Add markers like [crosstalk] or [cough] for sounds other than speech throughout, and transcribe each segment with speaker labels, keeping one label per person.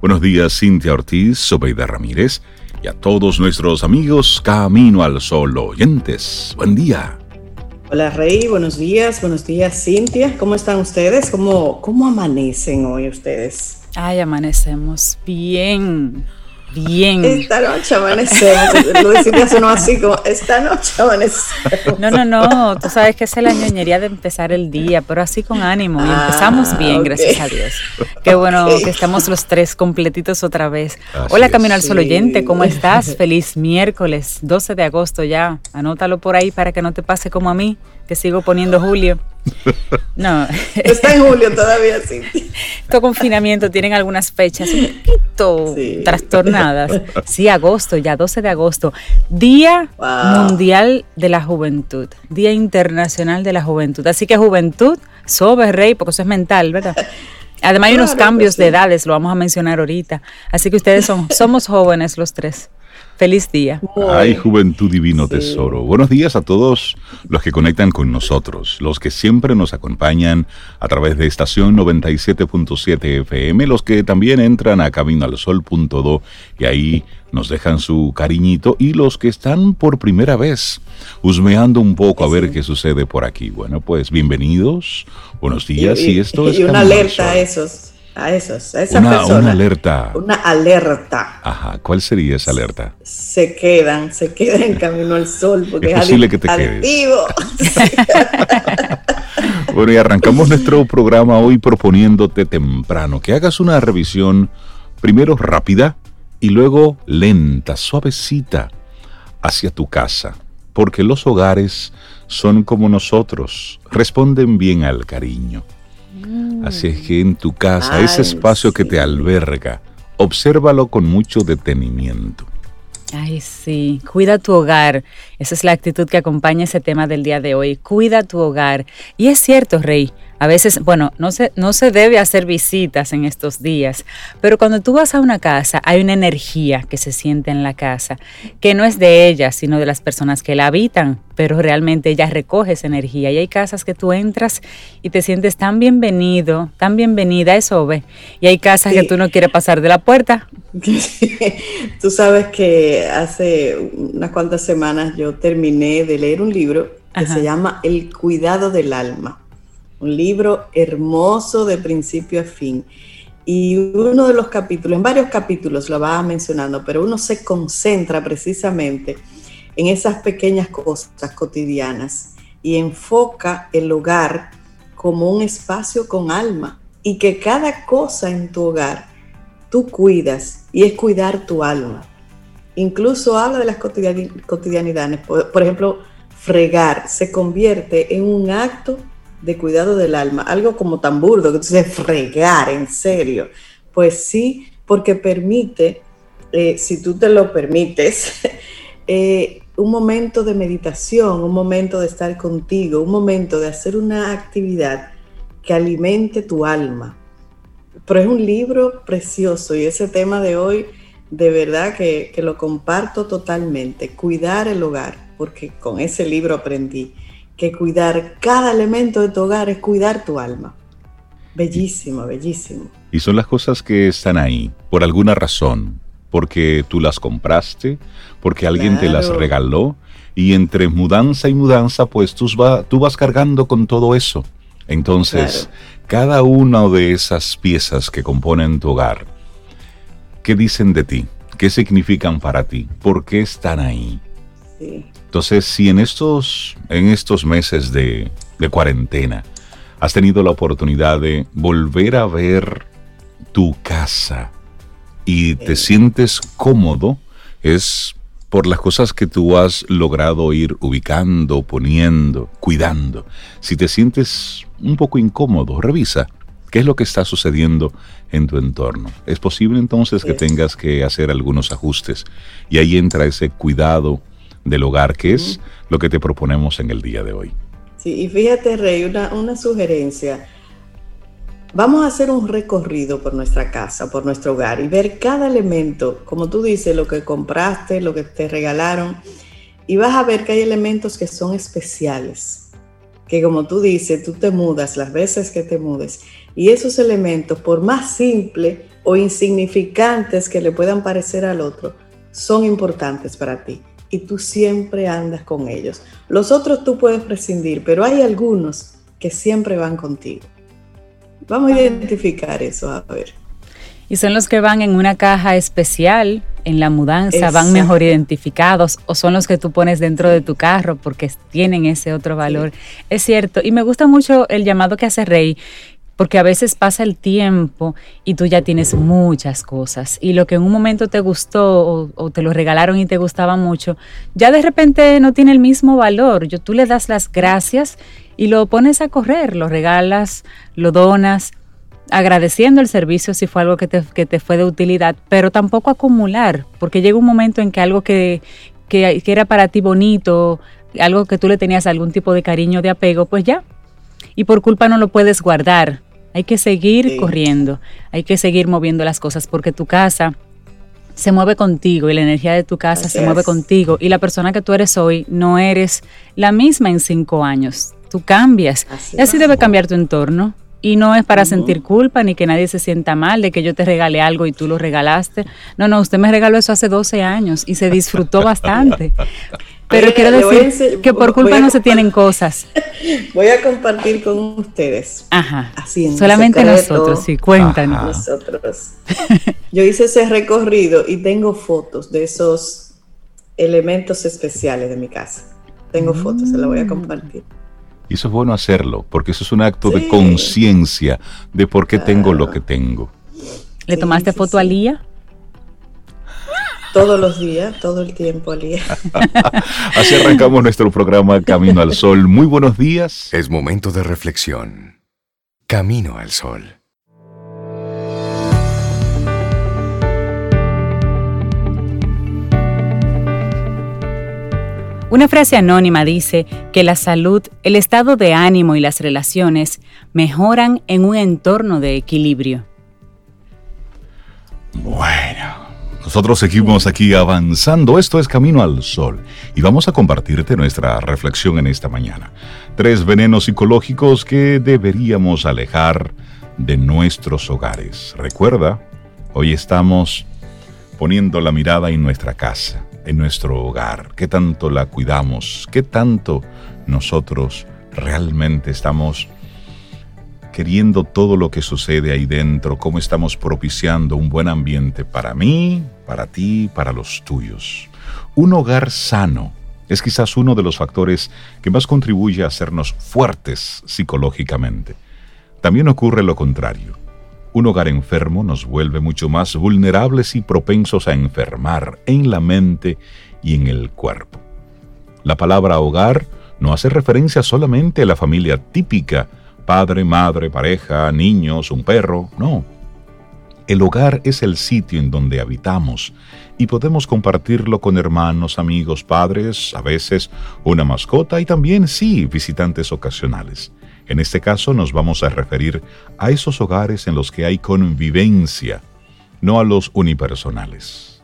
Speaker 1: Buenos días, Cintia Ortiz, Sobeida Ramírez y a todos nuestros amigos Camino al Sol oyentes. Buen día.
Speaker 2: Hola Rey, buenos días, buenos días Cintia, ¿cómo están ustedes? ¿Cómo, cómo amanecen hoy ustedes?
Speaker 3: Ay, amanecemos bien. Bien.
Speaker 2: Esta noche amanecemos. Lo decimos no así como, esta noche amanecemos.
Speaker 3: No, no, no. Tú sabes que es la ñoñería de empezar el día, pero así con ánimo. Y empezamos ah, bien, gracias a Dios. Qué bueno que estamos los tres completitos otra vez. Hola, Camino al Sol oyente, ¿cómo estás? [laughs] Feliz miércoles, 12 de agosto ya. Anótalo por ahí para que no te pase como a mí, que sigo poniendo julio. [laughs]
Speaker 2: No. Está en julio todavía, sí. [laughs]
Speaker 3: Todo confinamiento tienen algunas fechas un poquito trastornadas. Sí, agosto, ya 12 de agosto. Día Mundial de la Juventud. Día Internacional de la Juventud. Así que juventud, sobe rey, porque eso es mental, ¿verdad? Además hay unos cambios de edades, lo vamos a mencionar ahorita. Así que ustedes son, somos jóvenes los tres. Feliz día.
Speaker 1: Ay, juventud divino tesoro. Buenos días a todos los que conectan con nosotros, los que siempre nos acompañan a través de estación 97.7 FM, los que también entran a caminoalsol.do y ahí nos dejan su cariñito y los que están por primera vez husmeando un poco a ver qué sucede por aquí. Bueno, pues bienvenidos, buenos días y, esto es...
Speaker 2: Y una alerta a esos a esos, a esa
Speaker 1: una, Una alerta.
Speaker 2: Una alerta.
Speaker 1: Ajá, ¿cuál sería esa alerta?
Speaker 2: Se quedan, se quedan en camino al sol porque
Speaker 1: es posible que te quedes. [laughs] bueno, y arrancamos nuestro programa hoy proponiéndote temprano que hagas una revisión primero rápida y luego lenta, suavecita hacia tu casa, porque los hogares son como nosotros, responden bien al cariño. Así es que en tu casa, ese espacio que te alberga, obsérvalo con mucho detenimiento.
Speaker 3: Ay, sí, cuida tu hogar. Esa es la actitud que acompaña ese tema del día de hoy. Cuida tu hogar. Y es cierto, Rey, a veces, bueno, no se, no se debe hacer visitas en estos días, pero cuando tú vas a una casa hay una energía que se siente en la casa, que no es de ella, sino de las personas que la habitan, pero realmente ella recoge esa energía. Y hay casas que tú entras y te sientes tan bienvenido, tan bienvenida, eso ve. Y hay casas que tú no quieres pasar de la puerta. [laughs]
Speaker 2: tú sabes que hace unas cuantas semanas yo terminé de leer un libro que se llama El cuidado del alma un libro hermoso de principio a fin. Y uno de los capítulos, en varios capítulos lo va mencionando, pero uno se concentra precisamente en esas pequeñas cosas cotidianas y enfoca el hogar como un espacio con alma y que cada cosa en tu hogar tú cuidas y es cuidar tu alma. Incluso habla de las cotidianidades, por, ejemplo, fregar se convierte en un acto de cuidado del alma, algo como tan burdo que fregar, en serio. Pues sí, porque permite, eh, si tú te lo permites, [laughs] eh, un momento de meditación, un momento de estar contigo, un momento de hacer una actividad que alimente tu alma. Pero es un libro precioso y ese tema de hoy, de verdad que, que lo comparto totalmente, cuidar el hogar, porque con ese libro aprendí que cuidar cada elemento de tu hogar es cuidar tu alma. Bellísimo, bellísimo.
Speaker 1: Y son las cosas que están ahí, por alguna razón, porque tú las compraste, porque alguien te las regaló, y entre mudanza y mudanza, pues tú, tú vas cargando con todo eso. Entonces, cada una de esas piezas que componen tu hogar, ¿qué dicen de ti? ¿Qué significan para ti? ¿Por qué están ahí? Sí. Entonces, si en estos, en estos meses de, cuarentena has tenido la oportunidad de volver a ver tu casa y te sientes cómodo, es por las cosas que tú has logrado ir ubicando, poniendo, cuidando. Si te sientes un poco incómodo, revisa qué es lo que está sucediendo en tu entorno. Es posible entonces que tengas que hacer algunos ajustes y ahí entra ese cuidado del hogar, que es lo que te proponemos en el día de hoy.
Speaker 2: Sí, y fíjate, Rey, una, una sugerencia. Vamos a hacer un recorrido por nuestra casa, por nuestro hogar y ver cada elemento, como tú dices, lo que compraste, lo que te regalaron, y vas a ver que hay elementos que son especiales, que como tú dices, tú te mudas las veces que te mudes, y esos elementos, por más simples o insignificantes que le puedan parecer al otro, son importantes para ti y tú siempre andas con ellos. Los otros tú puedes prescindir, pero hay algunos que siempre van contigo. Vamos a identificar eso, a ver.
Speaker 3: Y son los que van en una caja especial en la mudanza, van mejor identificados o son los que tú pones dentro de tu carro porque tienen ese otro valor. Es cierto. Y me gusta mucho el llamado que hace Rey, porque a veces pasa el tiempo y tú ya tienes muchas cosas y lo que en un momento te gustó o, te lo regalaron y te gustaba mucho, ya de repente no tiene el mismo valor. Yo, tú le das las gracias y lo pones a correr, lo regalas, lo donas, agradeciendo el servicio si fue algo que te, que te fue de utilidad, pero tampoco acumular, porque llega un momento en que algo que, que, que era para ti bonito, algo que tú le tenías algún tipo de cariño, de apego, pues ya, y por culpa no lo puedes guardar. Hay que seguir corriendo, hay que seguir moviendo las cosas porque tu casa se mueve contigo y la energía de tu casa se mueve contigo y la persona que tú eres hoy no eres la misma en cinco años. Tú cambias. y así debe cambiar tu entorno. Y no es para sentir culpa ni que nadie se sienta mal de que yo te regale algo y tú lo regalaste. No, no, usted me regaló eso hace 12 años y se disfrutó bastante. [laughs] Pero quiero decir que por culpa no se tienen cosas.
Speaker 2: Voy a compartir con ustedes.
Speaker 3: Ajá. Así Solamente nosotros, sí, cuéntanos.
Speaker 2: Nosotros. Yo hice ese recorrido y tengo fotos de esos elementos especiales de mi casa. Tengo fotos, se las voy a mm. compartir.
Speaker 1: Y eso es bueno hacerlo, porque eso es un acto de conciencia de por qué tengo lo que tengo.
Speaker 3: ¿Le tomaste foto a Lía?
Speaker 2: Todos los días, todo el tiempo, Alía. [laughs]
Speaker 1: Así arrancamos nuestro programa Camino al Sol. Muy buenos días.
Speaker 4: Es momento de reflexión. Camino al Sol.
Speaker 3: Una frase anónima dice que la salud, el estado de ánimo y las relaciones mejoran en un entorno de equilibrio.
Speaker 1: Bueno. Nosotros seguimos aquí avanzando. Esto es Camino al Sol y vamos a compartirte nuestra reflexión en esta mañana. Tres venenos psicológicos que deberíamos alejar de nuestros hogares. Recuerda, hoy estamos poniendo la mirada en nuestra casa, en nuestro hogar. ¿Qué tanto la cuidamos? ¿Qué tanto nosotros realmente estamos queriendo todo lo que sucede ahí dentro, cómo estamos propiciando un buen ambiente para mí, para ti, para los tuyos. Un hogar sano es quizás uno de los factores que más contribuye a hacernos fuertes psicológicamente. También ocurre lo contrario. Un hogar enfermo nos vuelve mucho más vulnerables y propensos a enfermar en la mente y en el cuerpo. La palabra hogar no hace referencia solamente a la familia típica padre, madre, pareja, niños, un perro, no. El hogar es el sitio en donde habitamos y podemos compartirlo con hermanos, amigos, padres, a veces una mascota y también, sí, visitantes ocasionales. En este caso nos vamos a referir a esos hogares en los que hay convivencia, no a los unipersonales.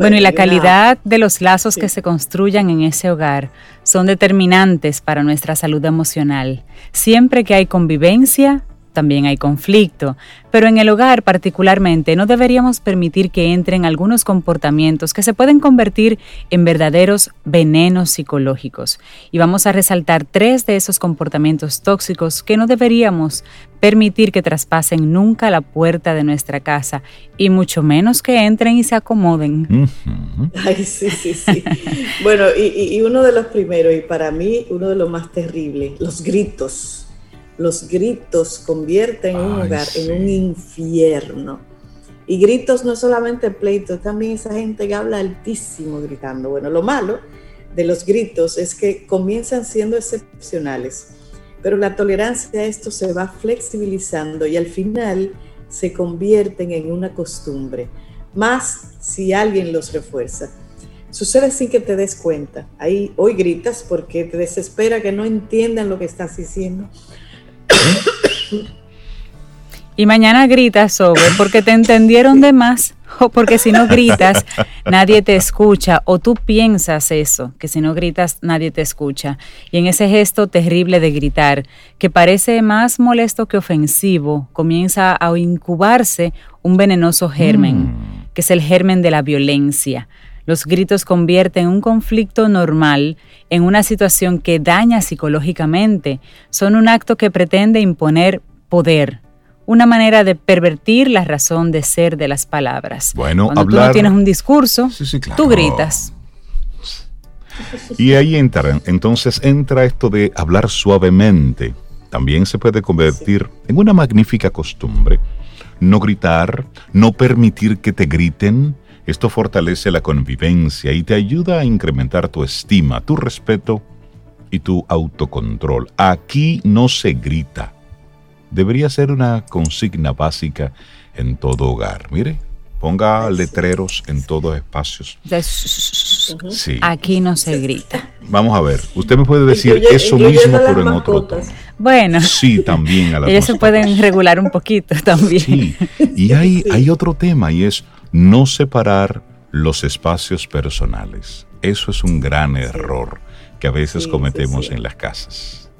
Speaker 3: Bueno, y la calidad de los lazos que se construyan en ese hogar son determinantes para nuestra salud emocional. Siempre que hay convivencia, también hay conflicto, pero en el hogar particularmente no deberíamos permitir que entren algunos comportamientos que se pueden convertir en verdaderos venenos psicológicos. Y vamos a resaltar tres de esos comportamientos tóxicos que no deberíamos permitir que traspasen nunca la puerta de nuestra casa y mucho menos que entren y se acomoden.
Speaker 2: Ay, sí, sí, sí. bueno, y, y uno de los primeros, y para mí uno de los más terribles, los gritos los gritos convierten un hogar en un infierno. Y gritos no solamente pleitos, también esa gente que habla altísimo gritando. Bueno, lo malo de los gritos es que comienzan siendo excepcionales, pero la tolerancia a esto se va flexibilizando y al final se convierten en una costumbre, más si alguien los refuerza. Sucede sin que te des cuenta. Ahí hoy gritas porque te desespera que no entiendan lo que estás diciendo.
Speaker 3: Y mañana gritas sobre porque te entendieron de más o porque si no gritas nadie te escucha o tú piensas eso, que si no gritas nadie te escucha. Y en ese gesto terrible de gritar, que parece más molesto que ofensivo, comienza a incubarse un venenoso germen, mm. que es el germen de la violencia. Los gritos convierten un conflicto normal en una situación que daña psicológicamente. Son un acto que pretende imponer poder, una manera de pervertir la razón de ser de las palabras.
Speaker 1: Bueno,
Speaker 3: Cuando tú no tienes un discurso, tú gritas.
Speaker 1: Y ahí entra, entonces entra esto de hablar suavemente. También se puede convertir en una magnífica costumbre. No gritar, no permitir que te griten. Esto fortalece la convivencia y te ayuda a incrementar tu estima, tu respeto y tu autocontrol. Aquí no se grita debería ser una consigna básica en todo hogar. Mire, ponga letreros en todos espacios.
Speaker 3: Sí. Aquí no se grita.
Speaker 1: Vamos a ver, usted me puede decir eso mismo, pero en otro tono.
Speaker 3: Bueno,
Speaker 1: sí, también
Speaker 3: a [laughs] ellos se pueden regular un poquito también. Sí,
Speaker 1: y hay, hay otro tema y es no separar los espacios personales. Eso es un gran error que a veces cometemos en las casas.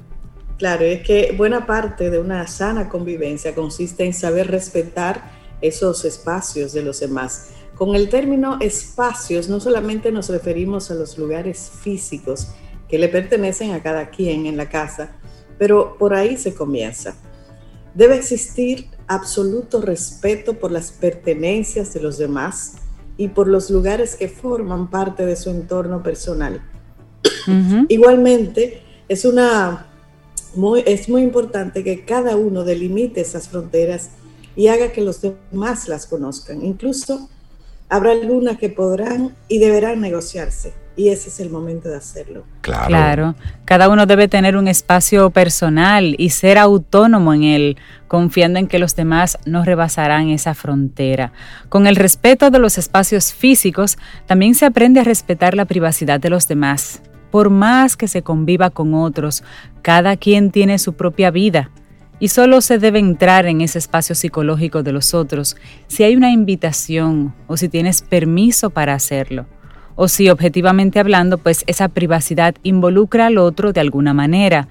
Speaker 2: Claro, es que buena parte de una sana convivencia consiste en saber respetar esos espacios de los demás. Con el término espacios no solamente nos referimos a los lugares físicos que le pertenecen a cada quien en la casa, pero por ahí se comienza. Debe existir absoluto respeto por las pertenencias de los demás y por los lugares que forman parte de su entorno personal. Igualmente, es una es muy importante que cada uno delimite esas fronteras y haga que los demás las conozcan. Incluso habrá algunas que podrán y deberán negociarse. Y ese es el momento de hacerlo.
Speaker 3: Claro. claro. Cada uno debe tener un espacio personal y ser autónomo en él, confiando en que los demás no rebasarán esa frontera. Con el respeto de los espacios físicos, también se aprende a respetar la privacidad de los demás por más que se conviva con otros, cada quien tiene su propia vida y solo se debe entrar en ese espacio psicológico de los otros si hay una invitación o si tienes permiso para hacerlo. O si objetivamente hablando, pues esa privacidad involucra al otro de alguna manera.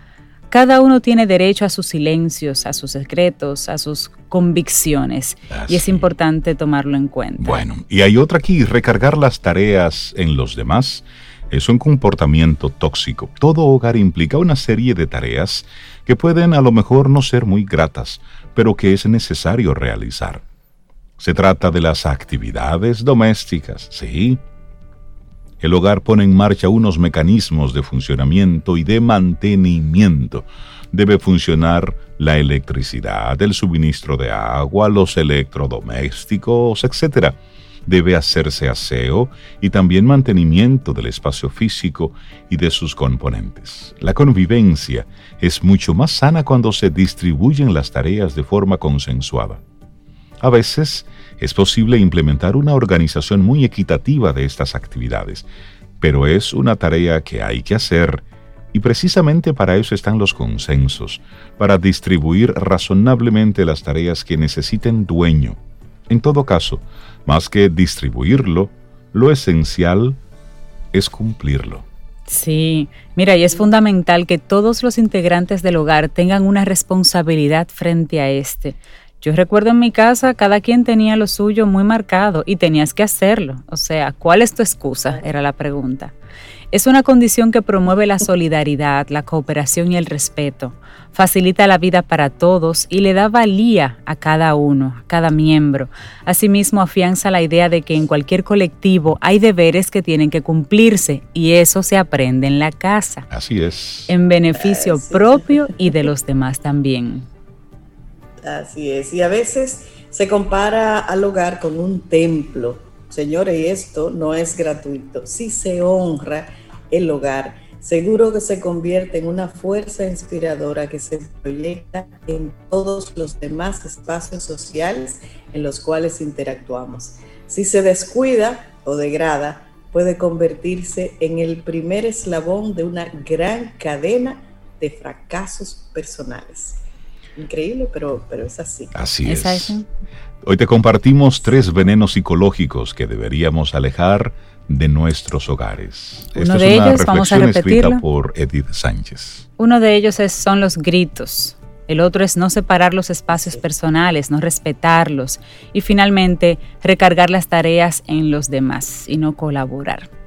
Speaker 3: Cada uno tiene derecho a sus silencios, a sus secretos, a sus convicciones. y es importante tomarlo en cuenta.
Speaker 1: Bueno, y hay otra aquí, recargar las tareas en los demás es un comportamiento tóxico. Todo hogar implica una serie de tareas que pueden a lo mejor no ser muy gratas, pero que es necesario realizar. Se trata de las actividades domésticas, sí. El hogar pone en marcha unos mecanismos de funcionamiento y de mantenimiento. Debe funcionar la electricidad, el suministro de agua, los electrodomésticos, etc debe hacerse aseo y también mantenimiento del espacio físico y de sus componentes. La convivencia es mucho más sana cuando se distribuyen las tareas de forma consensuada. A veces es posible implementar una organización muy equitativa de estas actividades, pero es una tarea que hay que hacer y precisamente para eso están los consensos, para distribuir razonablemente las tareas que necesiten dueño. En todo caso, más que distribuirlo, lo esencial es cumplirlo.
Speaker 3: Sí, mira, y es fundamental que todos los integrantes del hogar tengan una responsabilidad frente a este. Yo recuerdo en mi casa, cada quien tenía lo suyo muy marcado y tenías que hacerlo. O sea, ¿cuál es tu excusa? Era la pregunta. Es una condición que promueve la solidaridad, la cooperación y el respeto. Facilita la vida para todos y le da valía a cada uno, a cada miembro. Asimismo, afianza la idea de que en cualquier colectivo hay deberes que tienen que cumplirse y eso se aprende en la casa.
Speaker 1: Así es.
Speaker 3: En beneficio propio y de los demás también.
Speaker 2: Así es. Y a veces se compara al hogar con un templo. Señores, y esto no es gratuito. Si se honra el hogar, seguro que se convierte en una fuerza inspiradora que se proyecta en todos los demás espacios sociales en los cuales interactuamos. Si se descuida o degrada, puede convertirse en el primer eslabón de una gran cadena de fracasos personales. Increíble, pero, pero es así.
Speaker 1: Así es. Hoy te compartimos tres venenos psicológicos que deberíamos alejar de nuestros hogares.
Speaker 3: Uno de ellos, vamos a repetirlo.
Speaker 1: por Edith Sánchez.
Speaker 3: Uno de ellos son los gritos. El otro es no separar los espacios personales, no respetarlos. Y finalmente, recargar las tareas en los demás y no colaborar.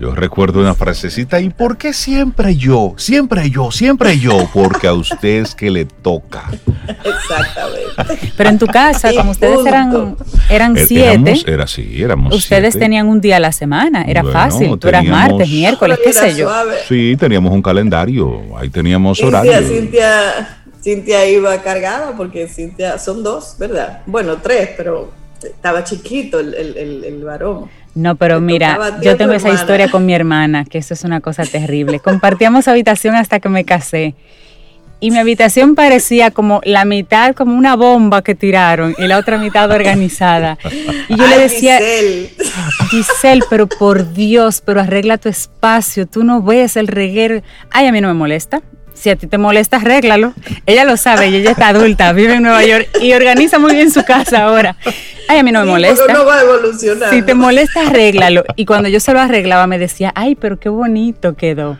Speaker 1: Yo recuerdo una frasecita, ¿y por qué siempre yo? Siempre yo, siempre yo, porque a usted es que le toca.
Speaker 2: Exactamente.
Speaker 3: Pero en tu casa, como ustedes eran, eran eh, siete,
Speaker 1: era así, éramos
Speaker 3: ustedes tenían un día a la semana, era fácil, tú eras martes, miércoles, qué sé yo.
Speaker 1: Sí, teníamos un calendario, ahí teníamos horario.
Speaker 2: Cintia, Cintia iba cargada porque Cintia, son dos, ¿verdad? Bueno, tres, pero estaba chiquito el, el, el varón.
Speaker 3: No, pero mira, yo tengo esa historia con mi hermana, que eso es una cosa terrible. Compartíamos habitación hasta que me casé. Y mi habitación parecía como la mitad como una bomba que tiraron y la otra mitad organizada. Y yo le decía, Giselle. Giselle, pero por Dios, pero arregla tu espacio, tú no ves el reguero. Ay, a mí no me molesta, si a ti te molesta, arréglalo. Ella lo sabe y ella está adulta, vive en Nueva York y organiza muy bien su casa ahora. Ay, a mí no me molesta.
Speaker 2: No va a evolucionar.
Speaker 3: Si te molesta, arréglalo. Y cuando yo se lo arreglaba, me decía, ay, pero qué bonito quedó.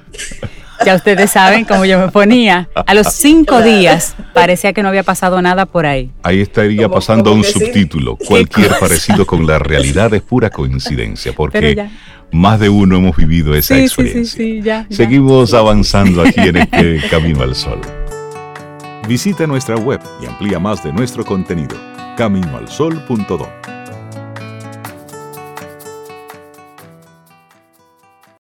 Speaker 3: Ya ustedes saben cómo yo me ponía. A los cinco días parecía que no había pasado nada por ahí.
Speaker 1: Ahí estaría pasando un subtítulo. Cualquier parecido con la realidad es pura coincidencia, porque más de uno hemos vivido esa experiencia. Seguimos avanzando aquí en este [laughs] Camino al Sol. Visita nuestra web y amplía más de nuestro contenido, caminoalsol.do.